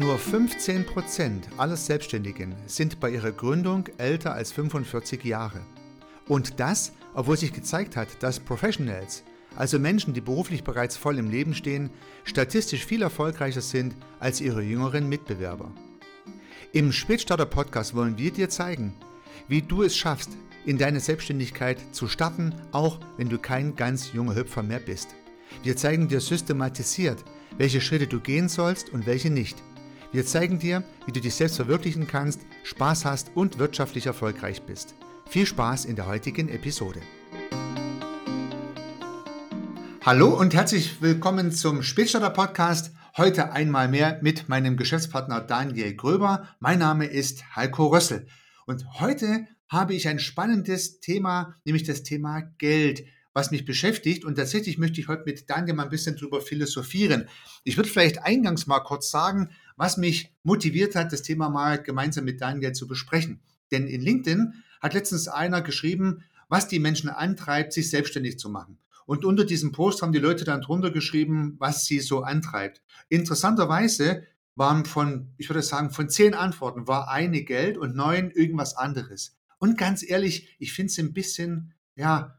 Nur 15% aller Selbstständigen sind bei ihrer Gründung älter als 45 Jahre. Und das, obwohl sich gezeigt hat, dass Professionals, also Menschen, die beruflich bereits voll im Leben stehen, statistisch viel erfolgreicher sind als ihre jüngeren Mitbewerber. Im Spätstarter Podcast wollen wir dir zeigen, wie du es schaffst, in deine Selbstständigkeit zu starten, auch wenn du kein ganz junger Hüpfer mehr bist. Wir zeigen dir systematisiert, welche Schritte du gehen sollst und welche nicht. Wir zeigen dir, wie du dich selbst verwirklichen kannst, Spaß hast und wirtschaftlich erfolgreich bist. Viel Spaß in der heutigen Episode. Hallo und herzlich willkommen zum Spätstarter Podcast. Heute einmal mehr mit meinem Geschäftspartner Daniel Gröber. Mein Name ist Heiko Rössel. Und heute habe ich ein spannendes Thema, nämlich das Thema Geld was mich beschäftigt. Und tatsächlich möchte ich heute mit Daniel mal ein bisschen drüber philosophieren. Ich würde vielleicht eingangs mal kurz sagen, was mich motiviert hat, das Thema mal gemeinsam mit Daniel zu besprechen. Denn in LinkedIn hat letztens einer geschrieben, was die Menschen antreibt, sich selbstständig zu machen. Und unter diesem Post haben die Leute dann drunter geschrieben, was sie so antreibt. Interessanterweise waren von, ich würde sagen, von zehn Antworten war eine Geld und neun irgendwas anderes. Und ganz ehrlich, ich finde es ein bisschen, ja,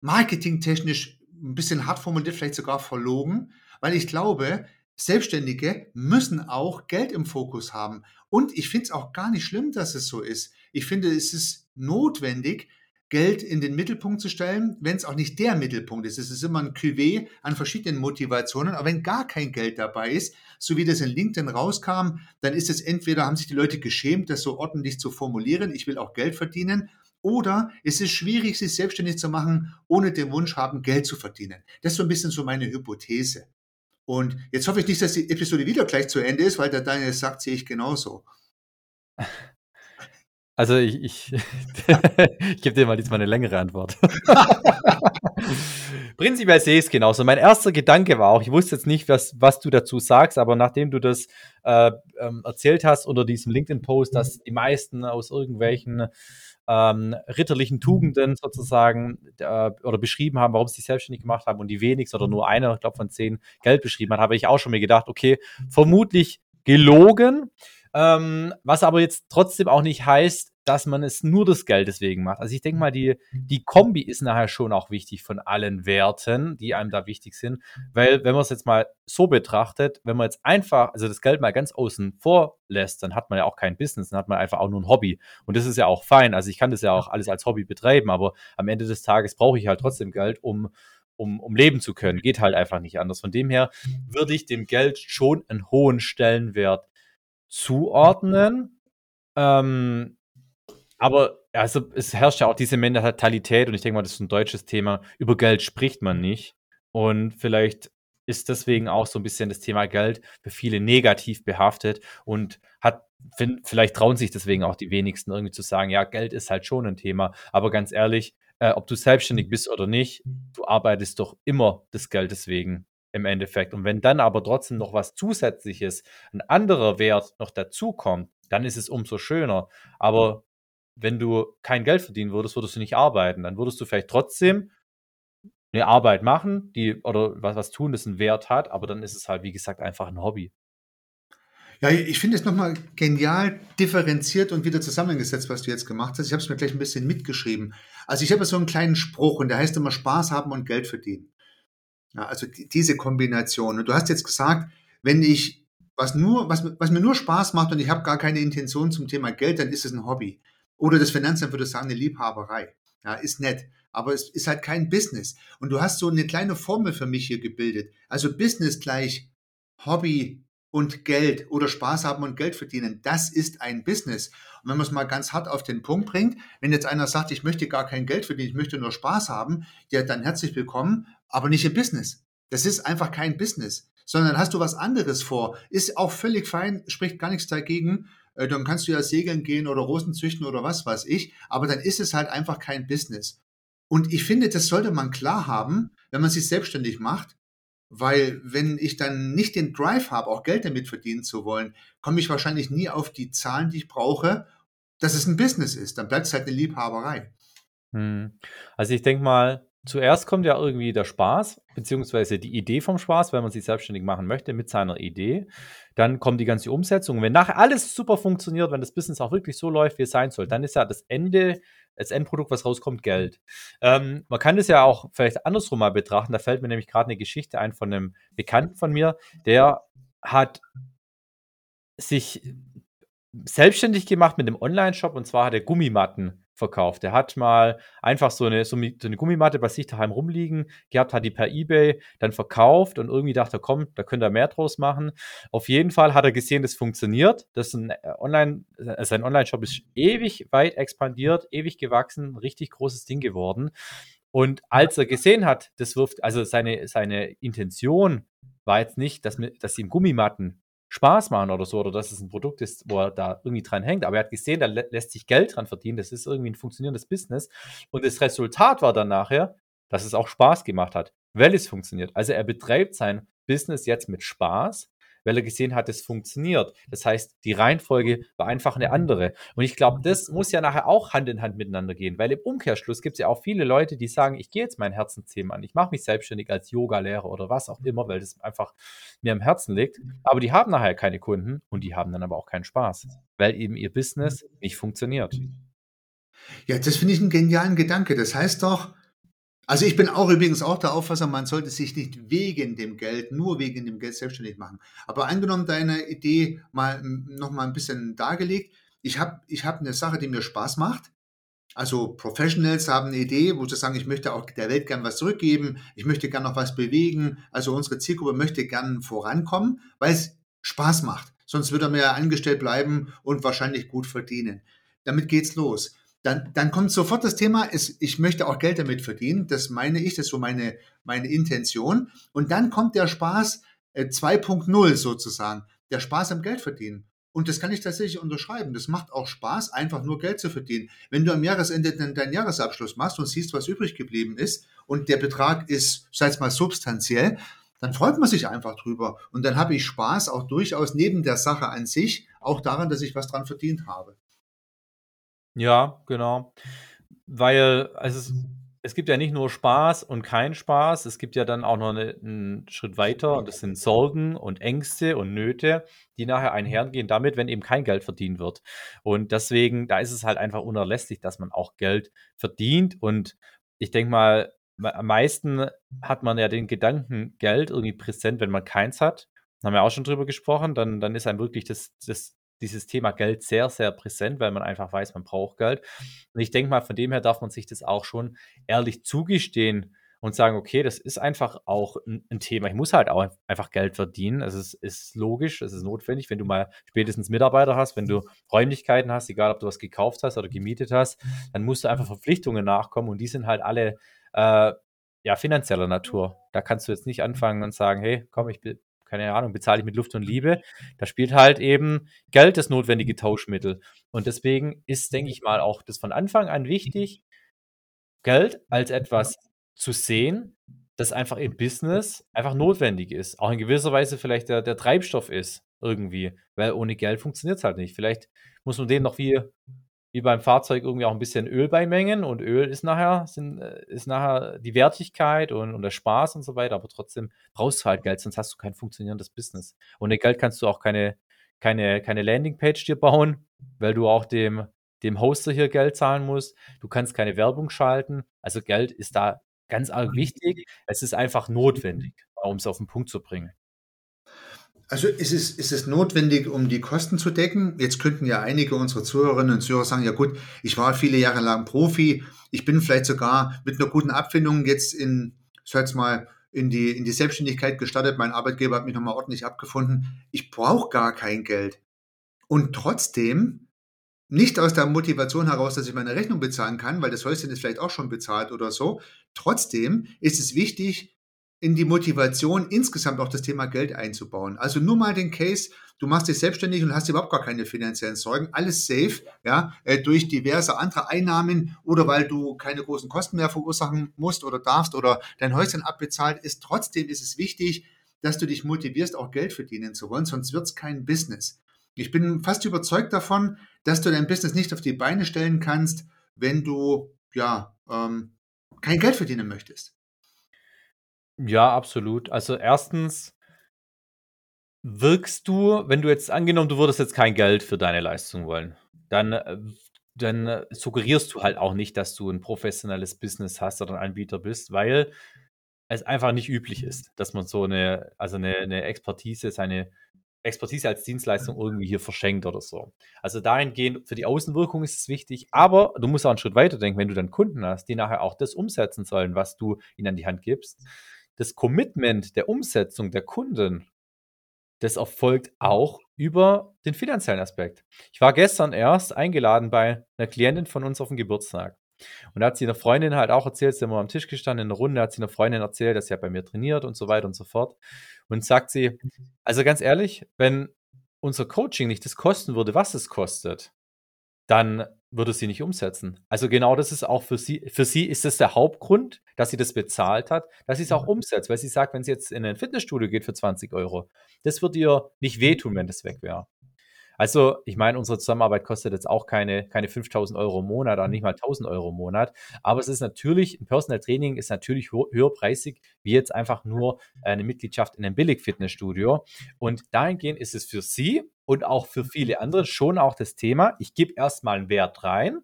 marketingtechnisch ein bisschen hart formuliert, vielleicht sogar verlogen, weil ich glaube, Selbstständige müssen auch Geld im Fokus haben. Und ich finde es auch gar nicht schlimm, dass es so ist. Ich finde, es ist notwendig, Geld in den Mittelpunkt zu stellen, wenn es auch nicht der Mittelpunkt ist. Es ist immer ein Cuvée an verschiedenen Motivationen. Aber wenn gar kein Geld dabei ist, so wie das in LinkedIn rauskam, dann ist es entweder, haben sich die Leute geschämt, das so ordentlich zu formulieren, ich will auch Geld verdienen, oder es ist schwierig, sich selbstständig zu machen, ohne den Wunsch haben, Geld zu verdienen. Das ist so ein bisschen so meine Hypothese. Und jetzt hoffe ich nicht, dass die Episode wieder gleich zu Ende ist, weil der Daniel sagt, sehe ich genauso. Also ich, ich, ich gebe dir mal jetzt mal eine längere Antwort. Prinzipiell sehe ich es genauso. Mein erster Gedanke war auch, ich wusste jetzt nicht, was, was du dazu sagst, aber nachdem du das äh, ähm, erzählt hast unter diesem LinkedIn-Post, dass die meisten aus irgendwelchen ähm, ritterlichen Tugenden sozusagen äh, oder beschrieben haben, warum sie sich selbstständig gemacht haben und die wenigsten oder nur einer, ich glaube von zehn, Geld beschrieben hat, habe ich auch schon mir gedacht, okay, vermutlich gelogen. Ähm, was aber jetzt trotzdem auch nicht heißt, dass man es nur das Geld deswegen macht. Also ich denke mal, die, die Kombi ist nachher schon auch wichtig von allen Werten, die einem da wichtig sind. Weil, wenn man es jetzt mal so betrachtet, wenn man jetzt einfach, also das Geld mal ganz außen vor lässt, dann hat man ja auch kein Business, dann hat man einfach auch nur ein Hobby. Und das ist ja auch fein. Also ich kann das ja auch alles als Hobby betreiben, aber am Ende des Tages brauche ich halt trotzdem Geld, um um, um leben zu können. Geht halt einfach nicht anders. Von dem her würde ich dem Geld schon einen hohen Stellenwert zuordnen. Ähm, aber also es herrscht ja auch diese Mentalität und ich denke mal, das ist ein deutsches Thema. Über Geld spricht man nicht. Und vielleicht ist deswegen auch so ein bisschen das Thema Geld für viele negativ behaftet und hat, vielleicht trauen sich deswegen auch die wenigsten irgendwie zu sagen, ja, Geld ist halt schon ein Thema. Aber ganz ehrlich, äh, ob du selbstständig bist oder nicht, du arbeitest doch immer des Geldes wegen im Endeffekt. Und wenn dann aber trotzdem noch was Zusätzliches, ein anderer Wert noch dazukommt, dann ist es umso schöner. Aber wenn du kein Geld verdienen würdest, würdest du nicht arbeiten. Dann würdest du vielleicht trotzdem eine Arbeit machen, die oder was, was tun, das einen Wert hat, aber dann ist es halt, wie gesagt, einfach ein Hobby. Ja, ich finde es nochmal genial differenziert und wieder zusammengesetzt, was du jetzt gemacht hast. Ich habe es mir gleich ein bisschen mitgeschrieben. Also ich habe so einen kleinen Spruch und der heißt immer Spaß haben und Geld verdienen. Ja, also diese Kombination. Und du hast jetzt gesagt, wenn ich was nur, was, was mir nur Spaß macht und ich habe gar keine Intention zum Thema Geld, dann ist es ein Hobby. Oder das Finanzamt würde sagen, eine Liebhaberei. Ja, ist nett. Aber es ist halt kein Business. Und du hast so eine kleine Formel für mich hier gebildet. Also Business gleich Hobby und Geld oder Spaß haben und Geld verdienen. Das ist ein Business. Und wenn man es mal ganz hart auf den Punkt bringt, wenn jetzt einer sagt, ich möchte gar kein Geld verdienen, ich möchte nur Spaß haben, ja, dann herzlich willkommen, aber nicht im Business. Das ist einfach kein Business, sondern hast du was anderes vor. Ist auch völlig fein, spricht gar nichts dagegen. Äh, dann kannst du ja segeln gehen oder Rosen züchten oder was weiß ich, aber dann ist es halt einfach kein Business. Und ich finde, das sollte man klar haben, wenn man sich selbstständig macht, weil wenn ich dann nicht den Drive habe, auch Geld damit verdienen zu wollen, komme ich wahrscheinlich nie auf die Zahlen, die ich brauche, dass es ein Business ist. Dann bleibt es halt eine Liebhaberei. Hm. Also ich denke mal, zuerst kommt ja irgendwie der Spaß, beziehungsweise die Idee vom Spaß, wenn man sich selbstständig machen möchte mit seiner Idee. Dann kommt die ganze Umsetzung. Wenn nachher alles super funktioniert, wenn das Business auch wirklich so läuft, wie es sein soll, dann ist ja das Ende, das Endprodukt, was rauskommt, Geld. Ähm, man kann das ja auch vielleicht andersrum mal betrachten. Da fällt mir nämlich gerade eine Geschichte ein von einem Bekannten von mir, der hat sich selbstständig gemacht mit einem Online-Shop und zwar hat er Gummimatten verkauft. Er hat mal einfach so eine, so eine Gummimatte bei sich daheim rumliegen gehabt, hat die per Ebay dann verkauft und irgendwie dachte komm, da könnte er mehr draus machen. Auf jeden Fall hat er gesehen, das funktioniert. Das ist ein äh, Online, äh, sein Online-Shop ist ewig weit expandiert, ewig gewachsen, richtig großes Ding geworden. Und als er gesehen hat, das wirft, also seine, seine Intention war jetzt nicht, dass, dass ihm Gummimatten Spaß machen oder so, oder dass es ein Produkt ist, wo er da irgendwie dran hängt. Aber er hat gesehen, da lä lässt sich Geld dran verdienen. Das ist irgendwie ein funktionierendes Business. Und das Resultat war dann nachher, dass es auch Spaß gemacht hat, weil es funktioniert. Also er betreibt sein Business jetzt mit Spaß weil er gesehen hat, es funktioniert. Das heißt, die Reihenfolge war einfach eine andere. Und ich glaube, das muss ja nachher auch Hand in Hand miteinander gehen, weil im Umkehrschluss gibt es ja auch viele Leute, die sagen, ich gehe jetzt mein Herzensthema an, ich mache mich selbstständig als Yoga-Lehrer oder was auch immer, weil das einfach mir am Herzen liegt. Aber die haben nachher keine Kunden und die haben dann aber auch keinen Spaß, weil eben ihr Business nicht funktioniert. Ja, das finde ich einen genialen Gedanke. Das heißt doch, also ich bin auch übrigens auch der Auffassung, man sollte sich nicht wegen dem Geld, nur wegen dem Geld selbstständig machen. Aber angenommen deine Idee mal noch mal ein bisschen dargelegt, ich habe ich hab eine Sache, die mir Spaß macht. Also Professionals haben eine Idee, wo sie sagen, ich möchte auch der Welt gern was zurückgeben, ich möchte gern noch was bewegen. Also unsere Zielgruppe möchte gern vorankommen, weil es Spaß macht. Sonst würde er mehr angestellt bleiben und wahrscheinlich gut verdienen. Damit geht's los dann, dann kommt sofort das Thema, ist, ich möchte auch Geld damit verdienen. Das meine ich, das ist so meine, meine Intention. Und dann kommt der Spaß äh, 2.0 sozusagen, der Spaß am Geld verdienen. Und das kann ich tatsächlich unterschreiben. Das macht auch Spaß, einfach nur Geld zu verdienen. Wenn du am Jahresende dann deinen Jahresabschluss machst und siehst, was übrig geblieben ist und der Betrag ist, sei es mal substanziell, dann freut man sich einfach drüber. Und dann habe ich Spaß auch durchaus neben der Sache an sich, auch daran, dass ich was dran verdient habe. Ja, genau. Weil, also es, es gibt ja nicht nur Spaß und kein Spaß, es gibt ja dann auch noch eine, einen Schritt weiter und das sind Sorgen und Ängste und Nöte, die nachher einhergehen damit, wenn eben kein Geld verdient wird. Und deswegen, da ist es halt einfach unerlässlich, dass man auch Geld verdient. Und ich denke mal, am meisten hat man ja den Gedanken Geld irgendwie präsent, wenn man keins hat. Da haben wir auch schon drüber gesprochen. Dann, dann ist einem wirklich das, das dieses Thema Geld sehr, sehr präsent, weil man einfach weiß, man braucht Geld. Und ich denke mal, von dem her darf man sich das auch schon ehrlich zugestehen und sagen, okay, das ist einfach auch ein, Thema. Ich muss halt auch einfach Geld verdienen. Es ist logisch, es ist notwendig, wenn du mal spätestens Mitarbeiter hast, wenn du Räumlichkeiten hast, egal ob du was gekauft hast oder gemietet hast, dann musst du einfach Verpflichtungen nachkommen und die sind halt alle äh, ja, finanzieller Natur. Da kannst du jetzt nicht anfangen und sagen, hey, komm, ich keine Ahnung, bezahle ich mit Luft und Liebe. Da spielt halt eben Geld das notwendige Tauschmittel. Und deswegen ist, denke ich mal, auch das von Anfang an wichtig, Geld als etwas zu sehen, das einfach im Business einfach notwendig ist. Auch in gewisser Weise vielleicht der, der Treibstoff ist irgendwie, weil ohne Geld funktioniert es halt nicht. Vielleicht muss man den noch wie wie beim Fahrzeug irgendwie auch ein bisschen Öl beimengen und Öl ist nachher, sind, äh, ist nachher die Wertigkeit und, und der Spaß und so weiter, aber trotzdem brauchst du halt Geld, sonst hast du kein funktionierendes Business. Ohne Geld kannst du auch keine, keine, keine Landingpage dir bauen, weil du auch dem, dem Hoster hier Geld zahlen musst. Du kannst keine Werbung schalten. Also Geld ist da ganz arg wichtig. Es ist einfach notwendig, um es auf den Punkt zu bringen. Also ist es, ist es notwendig, um die Kosten zu decken? Jetzt könnten ja einige unserer Zuhörerinnen und Zuhörer sagen, ja gut, ich war viele Jahre lang Profi, ich bin vielleicht sogar mit einer guten Abfindung jetzt in, ich sag jetzt mal, in die, in die Selbstständigkeit gestartet. Mein Arbeitgeber hat mich nochmal ordentlich abgefunden. Ich brauche gar kein Geld. Und trotzdem, nicht aus der Motivation heraus, dass ich meine Rechnung bezahlen kann, weil das Häuschen ist vielleicht auch schon bezahlt oder so. Trotzdem ist es wichtig, in die Motivation, insgesamt auch das Thema Geld einzubauen. Also nur mal den Case, du machst dich selbstständig und hast überhaupt gar keine finanziellen Sorgen, alles safe, ja, äh, durch diverse andere Einnahmen oder weil du keine großen Kosten mehr verursachen musst oder darfst oder dein Häuschen abbezahlt ist. Trotzdem ist es wichtig, dass du dich motivierst, auch Geld verdienen zu wollen, sonst wird es kein Business. Ich bin fast überzeugt davon, dass du dein Business nicht auf die Beine stellen kannst, wenn du, ja, ähm, kein Geld verdienen möchtest? Ja, absolut. Also erstens wirkst du, wenn du jetzt angenommen, du würdest jetzt kein Geld für deine Leistung wollen, dann, äh, dann suggerierst du halt auch nicht, dass du ein professionelles Business hast oder ein Anbieter bist, weil es einfach nicht üblich ist, dass man so eine, also eine, eine Expertise, seine Expertise als Dienstleistung irgendwie hier verschenkt oder so. Also dahingehend, für die Außenwirkung ist es wichtig, aber du musst auch einen Schritt weiter denken, wenn du dann Kunden hast, die nachher auch das umsetzen sollen, was du ihnen an die Hand gibst. Das Commitment der Umsetzung der Kunden, das erfolgt auch über den finanziellen Aspekt. Ich war gestern erst eingeladen bei einer Klientin von uns auf dem Geburtstag. Und da hat sie einer Freundin halt auch erzählt, sie haben am Tisch gestanden in der Runde, hat sie einer Freundin erzählt, dass sie ja bei mir trainiert und so weiter und so fort. Und sagt sie, also ganz ehrlich, wenn unser Coaching nicht das kosten würde, was es kostet, dann würde sie nicht umsetzen. Also genau das ist auch für sie, für sie ist das der Hauptgrund, dass sie das bezahlt hat, dass sie es auch umsetzt, weil sie sagt, wenn sie jetzt in ein Fitnessstudio geht für 20 Euro, das wird ihr nicht wehtun, wenn das weg wäre. Also, ich meine, unsere Zusammenarbeit kostet jetzt auch keine, keine 5000 Euro im Monat oder nicht mal 1000 Euro im Monat. Aber es ist natürlich, ein Personal Training ist natürlich höherpreisig, wie jetzt einfach nur eine Mitgliedschaft in einem Billig-Fitnessstudio. Und dahingehend ist es für Sie und auch für viele andere schon auch das Thema, ich gebe erstmal einen Wert rein.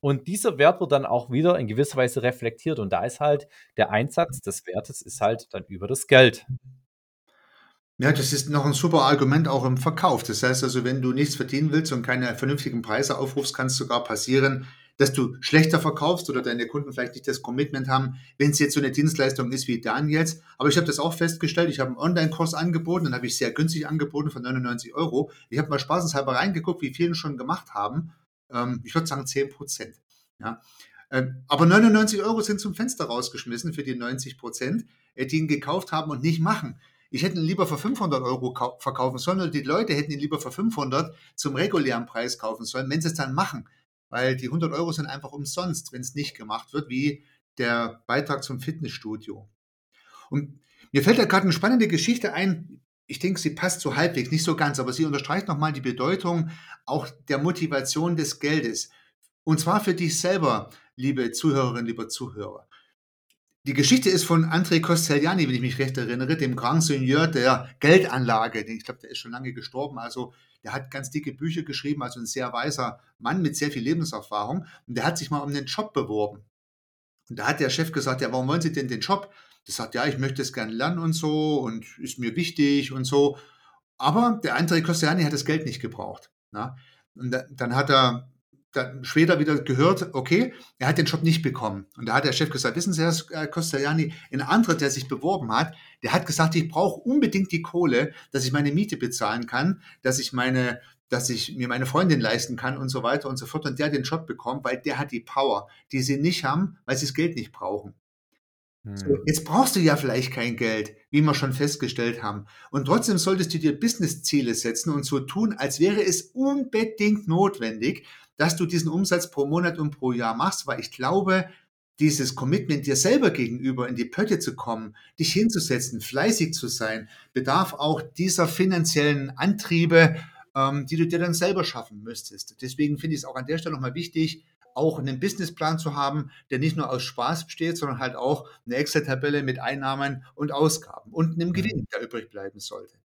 Und dieser Wert wird dann auch wieder in gewisser Weise reflektiert. Und da ist halt der Einsatz des Wertes ist halt dann über das Geld. Ja, das ist noch ein super Argument auch im Verkauf. Das heißt also, wenn du nichts verdienen willst und keine vernünftigen Preise aufrufst, kann es sogar passieren, dass du schlechter verkaufst oder deine Kunden vielleicht nicht das Commitment haben, wenn es jetzt so eine Dienstleistung ist wie Daniels. Aber ich habe das auch festgestellt. Ich habe einen Online-Kurs angeboten, den habe ich sehr günstig angeboten von 99 Euro. Ich habe mal spaßenshalber reingeguckt, wie viele schon gemacht haben. Ähm, ich würde sagen 10 Prozent. Ja. Ähm, aber 99 Euro sind zum Fenster rausgeschmissen für die 90 Prozent, äh, die ihn gekauft haben und nicht machen. Ich hätte ihn lieber für 500 Euro verkaufen sollen oder die Leute hätten ihn lieber für 500 zum regulären Preis kaufen sollen, wenn sie es dann machen. Weil die 100 Euro sind einfach umsonst, wenn es nicht gemacht wird, wie der Beitrag zum Fitnessstudio. Und mir fällt da gerade eine spannende Geschichte ein. Ich denke, sie passt so halbwegs, nicht so ganz, aber sie unterstreicht nochmal die Bedeutung auch der Motivation des Geldes. Und zwar für dich selber, liebe Zuhörerinnen, lieber Zuhörer. Die Geschichte ist von André Costellani, wenn ich mich recht erinnere, dem Grand Seigneur der Geldanlage. Ich glaube, der ist schon lange gestorben. Also der hat ganz dicke Bücher geschrieben, also ein sehr weiser Mann mit sehr viel Lebenserfahrung. Und der hat sich mal um den Job beworben. Und da hat der Chef gesagt, ja, warum wollen Sie denn den Job? Der sagt, ja, ich möchte es gerne lernen und so und ist mir wichtig und so. Aber der André Costellani hat das Geld nicht gebraucht. Na? Und dann hat er später wieder gehört, okay, er hat den Job nicht bekommen. Und da hat der Chef gesagt, wissen Sie, Herr Costellani, ein anderer, der sich beworben hat, der hat gesagt, ich brauche unbedingt die Kohle, dass ich meine Miete bezahlen kann, dass ich meine, dass ich mir meine Freundin leisten kann und so weiter und so fort. Und der hat den Job bekommen, weil der hat die Power, die sie nicht haben, weil sie das Geld nicht brauchen. So, hm. jetzt brauchst du ja vielleicht kein Geld, wie wir schon festgestellt haben. Und trotzdem solltest du dir Business-Ziele setzen und so tun, als wäre es unbedingt notwendig, dass du diesen Umsatz pro Monat und pro Jahr machst, weil ich glaube, dieses Commitment dir selber gegenüber in die Pötte zu kommen, dich hinzusetzen, fleißig zu sein, bedarf auch dieser finanziellen Antriebe, ähm, die du dir dann selber schaffen müsstest. Deswegen finde ich es auch an der Stelle nochmal wichtig, auch einen Businessplan zu haben, der nicht nur aus Spaß besteht, sondern halt auch eine Excel-Tabelle mit Einnahmen und Ausgaben und einem mhm. Gewinn, der übrig bleiben sollte.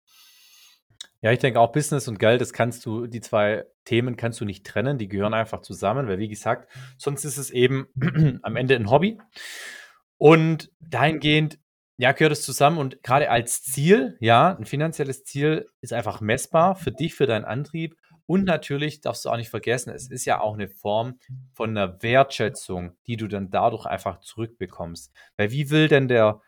Ja, ich denke auch Business und Geld, das kannst du, die zwei Themen kannst du nicht trennen, die gehören einfach zusammen, weil wie gesagt, sonst ist es eben am Ende ein Hobby. Und dahingehend, ja, gehört es zusammen und gerade als Ziel, ja, ein finanzielles Ziel ist einfach messbar für dich, für deinen Antrieb. Und natürlich darfst du auch nicht vergessen, es ist ja auch eine Form von einer Wertschätzung, die du dann dadurch einfach zurückbekommst. Weil wie will denn der,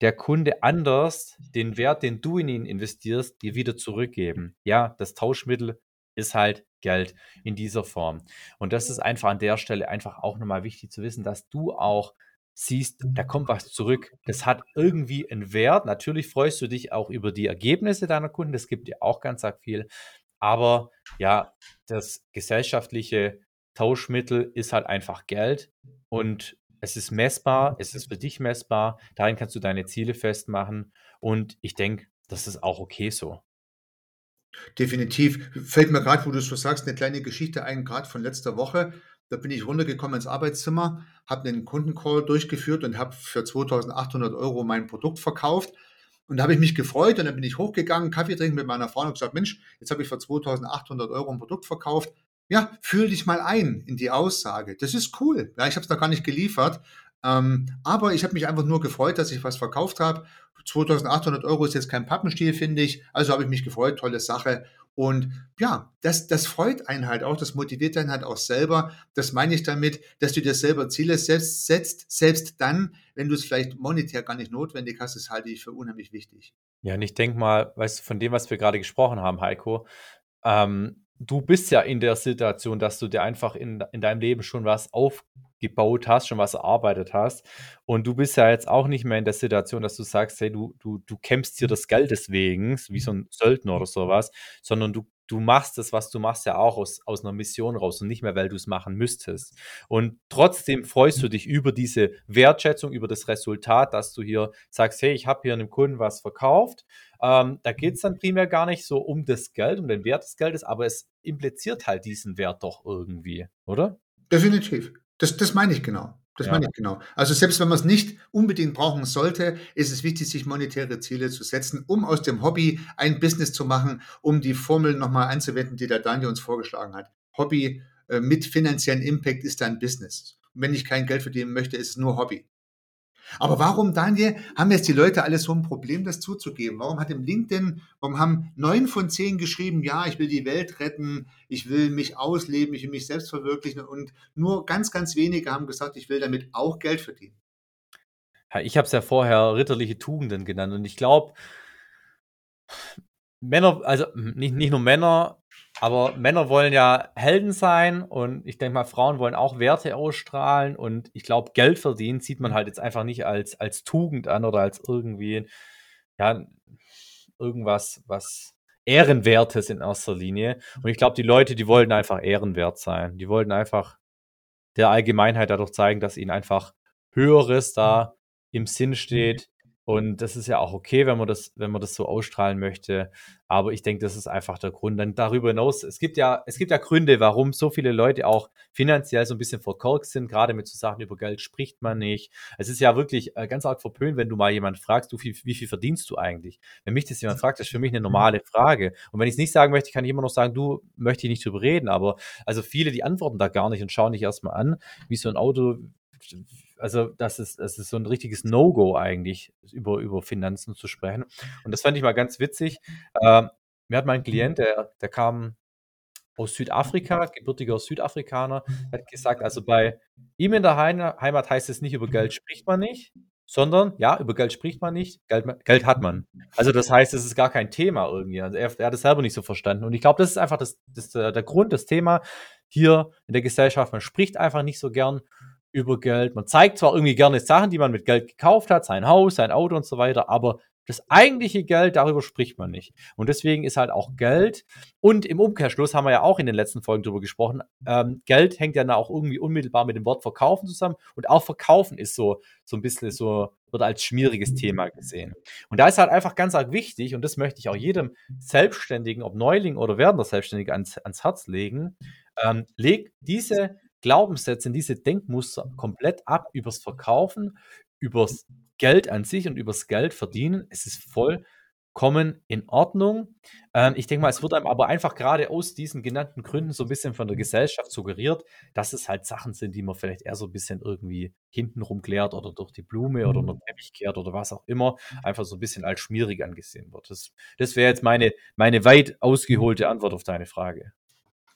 der Kunde anders den Wert, den du in ihn investierst, dir wieder zurückgeben. Ja, das Tauschmittel ist halt Geld in dieser Form. Und das ist einfach an der Stelle einfach auch nochmal wichtig zu wissen, dass du auch siehst, da kommt was zurück. Das hat irgendwie einen Wert. Natürlich freust du dich auch über die Ergebnisse deiner Kunden. Das gibt dir auch ganz viel. Aber ja, das gesellschaftliche Tauschmittel ist halt einfach Geld. Und es ist messbar, es ist für dich messbar, darin kannst du deine Ziele festmachen und ich denke, das ist auch okay so. Definitiv. Fällt mir gerade, wo du es so sagst, eine kleine Geschichte ein, gerade von letzter Woche. Da bin ich runtergekommen ins Arbeitszimmer, habe einen Kundencall durchgeführt und habe für 2800 Euro mein Produkt verkauft. Und da habe ich mich gefreut und dann bin ich hochgegangen, Kaffee trinken mit meiner Frau und gesagt, Mensch, jetzt habe ich für 2800 Euro ein Produkt verkauft. Ja, fühl dich mal ein in die Aussage. Das ist cool. Ja, ich habe es da gar nicht geliefert. Ähm, aber ich habe mich einfach nur gefreut, dass ich was verkauft habe. 2800 Euro ist jetzt kein Pappenstiel, finde ich. Also habe ich mich gefreut, tolle Sache. Und ja, das, das freut einen halt auch, das motiviert einen halt auch selber. Das meine ich damit, dass du dir selber Ziele selbst setzt, selbst dann, wenn du es vielleicht monetär gar nicht notwendig hast, das halte ich für unheimlich wichtig. Ja, und ich denke mal, weißt du, von dem, was wir gerade gesprochen haben, Heiko, ähm, du bist ja in der Situation, dass du dir einfach in, in deinem Leben schon was aufgebaut hast, schon was erarbeitet hast. Und du bist ja jetzt auch nicht mehr in der Situation, dass du sagst, hey, du, du, du kämpfst hier das Geld deswegen, wie so ein Söldner oder sowas, sondern du du machst das, was du machst, ja auch aus, aus einer Mission raus und nicht mehr, weil du es machen müsstest. Und trotzdem freust du dich über diese Wertschätzung, über das Resultat, dass du hier sagst, hey, ich habe hier einem Kunden was verkauft. Ähm, da geht es dann primär gar nicht so um das Geld, um den Wert des Geldes, aber es impliziert halt diesen Wert doch irgendwie, oder? Definitiv. Das, das meine ich genau. Das ja. meine ich genau. Also selbst wenn man es nicht unbedingt brauchen sollte, ist es wichtig, sich monetäre Ziele zu setzen, um aus dem Hobby ein Business zu machen, um die Formel nochmal anzuwenden, die der Daniel uns vorgeschlagen hat. Hobby äh, mit finanziellen Impact ist ein Business. Und wenn ich kein Geld verdienen möchte, ist es nur Hobby. Aber warum, Daniel, haben jetzt die Leute alle so ein Problem, das zuzugeben? Warum hat im LinkedIn, warum haben neun von zehn geschrieben, ja, ich will die Welt retten, ich will mich ausleben, ich will mich selbst verwirklichen und nur ganz, ganz wenige haben gesagt, ich will damit auch Geld verdienen? Ja, ich habe es ja vorher ritterliche Tugenden genannt und ich glaube, Männer, also nicht, nicht nur Männer, aber Männer wollen ja Helden sein und ich denke mal, Frauen wollen auch Werte ausstrahlen und ich glaube, Geld verdienen sieht man halt jetzt einfach nicht als, als Tugend an oder als irgendwie, ja, irgendwas, was Ehrenwertes in erster Linie. Und ich glaube, die Leute, die wollten einfach ehrenwert sein. Die wollten einfach der Allgemeinheit dadurch zeigen, dass ihnen einfach Höheres da im Sinn steht, und das ist ja auch okay, wenn man das, wenn man das so ausstrahlen möchte. Aber ich denke, das ist einfach der Grund. Dann darüber hinaus, es gibt ja, es gibt ja Gründe, warum so viele Leute auch finanziell so ein bisschen verkorkt sind. Gerade mit so Sachen über Geld spricht man nicht. Es ist ja wirklich äh, ganz arg verpönt, wenn du mal jemand fragst, du, wie, wie viel verdienst du eigentlich? Wenn mich das jemand fragt, das ist für mich eine normale Frage. Und wenn ich es nicht sagen möchte, kann ich immer noch sagen, du möchte ich nicht drüber reden. Aber also viele, die antworten da gar nicht und schauen dich erstmal an, wie so ein Auto also das ist, das ist so ein richtiges No-Go eigentlich, über, über Finanzen zu sprechen. Und das fand ich mal ganz witzig. Ähm, mir hat mein Klient, der, der kam aus Südafrika, gebürtiger Südafrikaner, hat gesagt, also bei ihm in der Heimat heißt es nicht, über Geld spricht man nicht, sondern ja, über Geld spricht man nicht, Geld, Geld hat man. Also das heißt, es ist gar kein Thema irgendwie. Also er, er hat es selber nicht so verstanden. Und ich glaube, das ist einfach das, das, der Grund, das Thema hier in der Gesellschaft. Man spricht einfach nicht so gern über Geld. Man zeigt zwar irgendwie gerne Sachen, die man mit Geld gekauft hat, sein Haus, sein Auto und so weiter, aber das eigentliche Geld, darüber spricht man nicht. Und deswegen ist halt auch Geld und im Umkehrschluss haben wir ja auch in den letzten Folgen darüber gesprochen, ähm, Geld hängt ja auch irgendwie unmittelbar mit dem Wort Verkaufen zusammen und auch Verkaufen ist so, so ein bisschen so, wird als schmieriges Thema gesehen. Und da ist halt einfach ganz arg wichtig und das möchte ich auch jedem Selbstständigen, ob Neuling oder werdender Selbstständige ans, ans Herz legen, ähm, leg diese Glaubenssätze, diese Denkmuster komplett ab übers Verkaufen, übers Geld an sich und übers Geld verdienen. Es ist vollkommen in Ordnung. Ähm, ich denke mal, es wird einem aber einfach gerade aus diesen genannten Gründen so ein bisschen von der Gesellschaft suggeriert, dass es halt Sachen sind, die man vielleicht eher so ein bisschen irgendwie hintenrum klärt oder durch die Blume oder unter den Teppich kehrt oder was auch immer, einfach so ein bisschen als schmierig angesehen wird. Das, das wäre jetzt meine, meine weit ausgeholte Antwort auf deine Frage.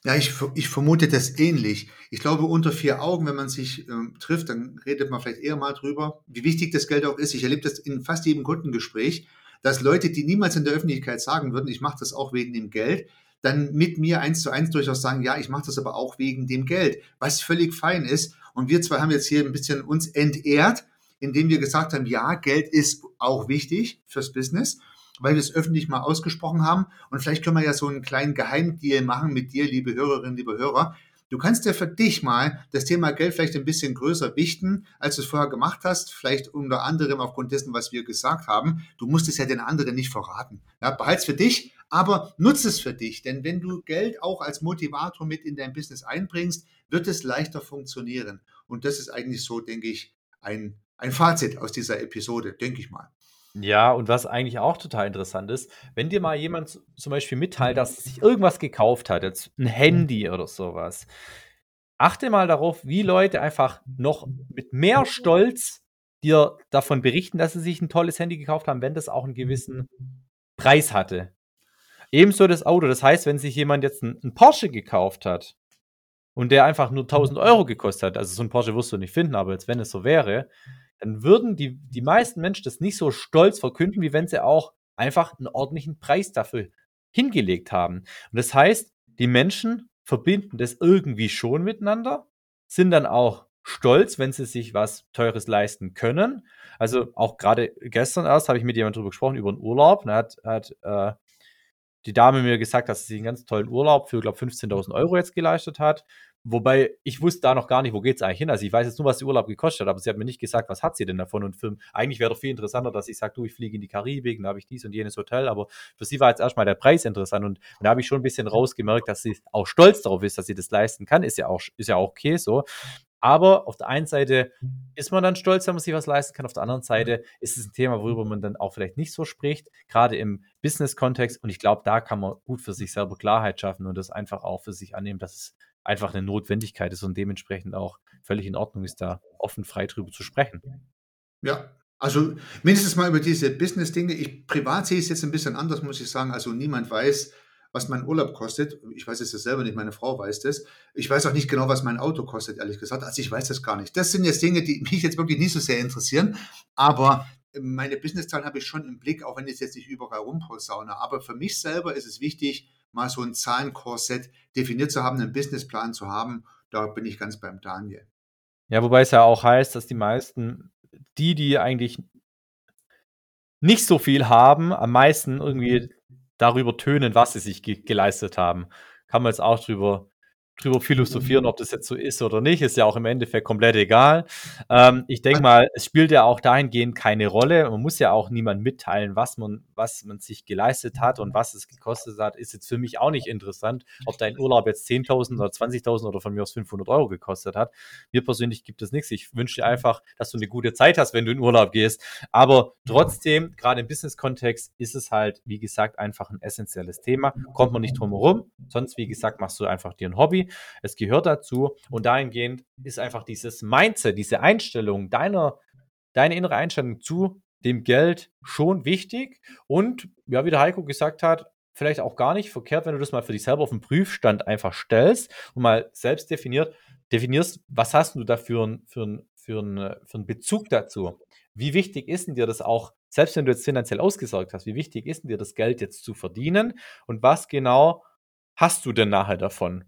Ja, ich, ich vermute das ähnlich. Ich glaube, unter vier Augen, wenn man sich ähm, trifft, dann redet man vielleicht eher mal drüber, wie wichtig das Geld auch ist. Ich erlebe das in fast jedem Kundengespräch, dass Leute, die niemals in der Öffentlichkeit sagen würden, ich mache das auch wegen dem Geld, dann mit mir eins zu eins durchaus sagen, ja, ich mache das aber auch wegen dem Geld, was völlig fein ist. Und wir zwei haben jetzt hier ein bisschen uns entehrt, indem wir gesagt haben, ja, Geld ist auch wichtig fürs Business weil wir es öffentlich mal ausgesprochen haben. Und vielleicht können wir ja so einen kleinen Geheimdeal machen mit dir, liebe Hörerinnen, liebe Hörer. Du kannst ja für dich mal das Thema Geld vielleicht ein bisschen größer wichten, als du es vorher gemacht hast. Vielleicht unter anderem aufgrund dessen, was wir gesagt haben. Du musst es ja den anderen nicht verraten. Ja, behalt's für dich, Aber nutze es für dich, denn wenn du Geld auch als Motivator mit in dein Business einbringst, wird es leichter funktionieren. Und das ist eigentlich so, denke ich, ein, ein Fazit aus dieser Episode, denke ich mal. Ja, und was eigentlich auch total interessant ist, wenn dir mal jemand zum Beispiel mitteilt, dass er sich irgendwas gekauft hat, jetzt ein Handy oder sowas, achte mal darauf, wie Leute einfach noch mit mehr Stolz dir davon berichten, dass sie sich ein tolles Handy gekauft haben, wenn das auch einen gewissen Preis hatte. Ebenso das Auto. Das heißt, wenn sich jemand jetzt einen Porsche gekauft hat und der einfach nur 1000 Euro gekostet hat, also so ein Porsche wirst du nicht finden, aber jetzt wenn es so wäre, dann würden die, die meisten Menschen das nicht so stolz verkünden, wie wenn sie auch einfach einen ordentlichen Preis dafür hingelegt haben. Und das heißt, die Menschen verbinden das irgendwie schon miteinander, sind dann auch stolz, wenn sie sich was Teures leisten können. Also auch gerade gestern erst habe ich mit jemandem drüber gesprochen, über einen Urlaub. Da hat, hat äh, die Dame mir gesagt, dass sie einen ganz tollen Urlaub für, glaube 15.000 Euro jetzt geleistet hat. Wobei ich wusste da noch gar nicht, wo geht es eigentlich hin. Also ich weiß jetzt nur, was der Urlaub gekostet hat, aber sie hat mir nicht gesagt, was hat sie denn davon. Und für, eigentlich wäre doch viel interessanter, dass ich sage, du, ich fliege in die Karibik, da habe ich dies und jenes Hotel. Aber für sie war jetzt erstmal der Preis interessant. Und, und da habe ich schon ein bisschen rausgemerkt, dass sie auch stolz darauf ist, dass sie das leisten kann. Ist ja auch, ist ja auch okay so. Aber auf der einen Seite ist man dann stolz, wenn man sich was leisten kann. Auf der anderen Seite ist es ein Thema, worüber man dann auch vielleicht nicht so spricht, gerade im Business-Kontext. Und ich glaube, da kann man gut für sich selber Klarheit schaffen und das einfach auch für sich annehmen, dass es einfach eine Notwendigkeit ist und dementsprechend auch völlig in Ordnung ist, da offen frei drüber zu sprechen. Ja, also mindestens mal über diese Business-Dinge. Ich privat sehe es jetzt ein bisschen anders, muss ich sagen. Also niemand weiß, was mein Urlaub kostet. Ich weiß es ja selber nicht, meine Frau weiß das. Ich weiß auch nicht genau, was mein Auto kostet, ehrlich gesagt. Also ich weiß das gar nicht. Das sind jetzt Dinge, die mich jetzt wirklich nicht so sehr interessieren. Aber meine Businesszahlen habe ich schon im Blick, auch wenn ich jetzt nicht überall rumposaune. Aber für mich selber ist es wichtig, mal so ein Zahlenkorsett definiert zu haben, einen Businessplan zu haben. Da bin ich ganz beim Daniel. Ja, wobei es ja auch heißt, dass die meisten, die, die eigentlich nicht so viel haben, am meisten irgendwie darüber tönen, was sie sich ge geleistet haben. Kann man jetzt auch drüber drüber philosophieren, ob das jetzt so ist oder nicht, ist ja auch im Endeffekt komplett egal. Ähm, ich denke mal, es spielt ja auch dahingehend keine Rolle. Man muss ja auch niemand mitteilen, was man, was man sich geleistet hat und was es gekostet hat, ist jetzt für mich auch nicht interessant, ob dein Urlaub jetzt 10.000 oder 20.000 oder von mir aus 500 Euro gekostet hat. Mir persönlich gibt es nichts. Ich wünsche dir einfach, dass du eine gute Zeit hast, wenn du in Urlaub gehst. Aber trotzdem, gerade im Business-Kontext, ist es halt, wie gesagt, einfach ein essentielles Thema. Kommt man nicht drum herum. Sonst, wie gesagt, machst du einfach dir ein Hobby es gehört dazu und dahingehend ist einfach dieses Mindset, diese Einstellung deiner, deine innere Einstellung zu dem Geld schon wichtig und ja, wie der Heiko gesagt hat, vielleicht auch gar nicht verkehrt, wenn du das mal für dich selber auf den Prüfstand einfach stellst und mal selbst definiert, definierst, was hast du da für einen für für ein, für ein Bezug dazu? Wie wichtig ist denn dir das auch, selbst wenn du jetzt finanziell ausgesorgt hast, wie wichtig ist denn dir das Geld jetzt zu verdienen und was genau hast du denn nachher davon?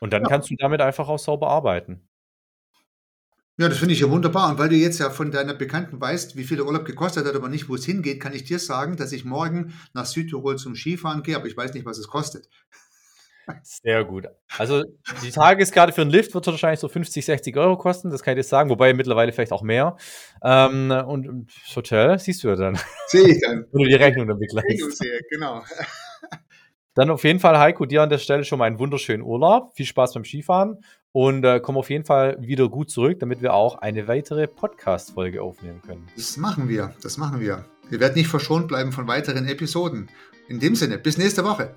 Und dann ja. kannst du damit einfach auch sauber arbeiten. Ja, das finde ich ja wunderbar. Und weil du jetzt ja von deiner Bekannten weißt, wie viel der Urlaub gekostet hat, aber nicht, wo es hingeht, kann ich dir sagen, dass ich morgen nach Südtirol zum Skifahren gehe, aber ich weiß nicht, was es kostet. Sehr gut. Also die Tageskarte für einen Lift wird wahrscheinlich so 50, 60 Euro kosten, das kann ich dir sagen, wobei mittlerweile vielleicht auch mehr. Ähm, und das Hotel siehst du ja dann. Sehe ich dann. Wenn du die Rechnung dann begleichst. Sehe, genau. Dann auf jeden Fall, Heiko, dir an der Stelle schon mal einen wunderschönen Urlaub. Viel Spaß beim Skifahren und äh, komm auf jeden Fall wieder gut zurück, damit wir auch eine weitere Podcast-Folge aufnehmen können. Das machen wir, das machen wir. Wir werden nicht verschont bleiben von weiteren Episoden. In dem Sinne, bis nächste Woche.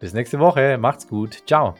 Bis nächste Woche, macht's gut. Ciao.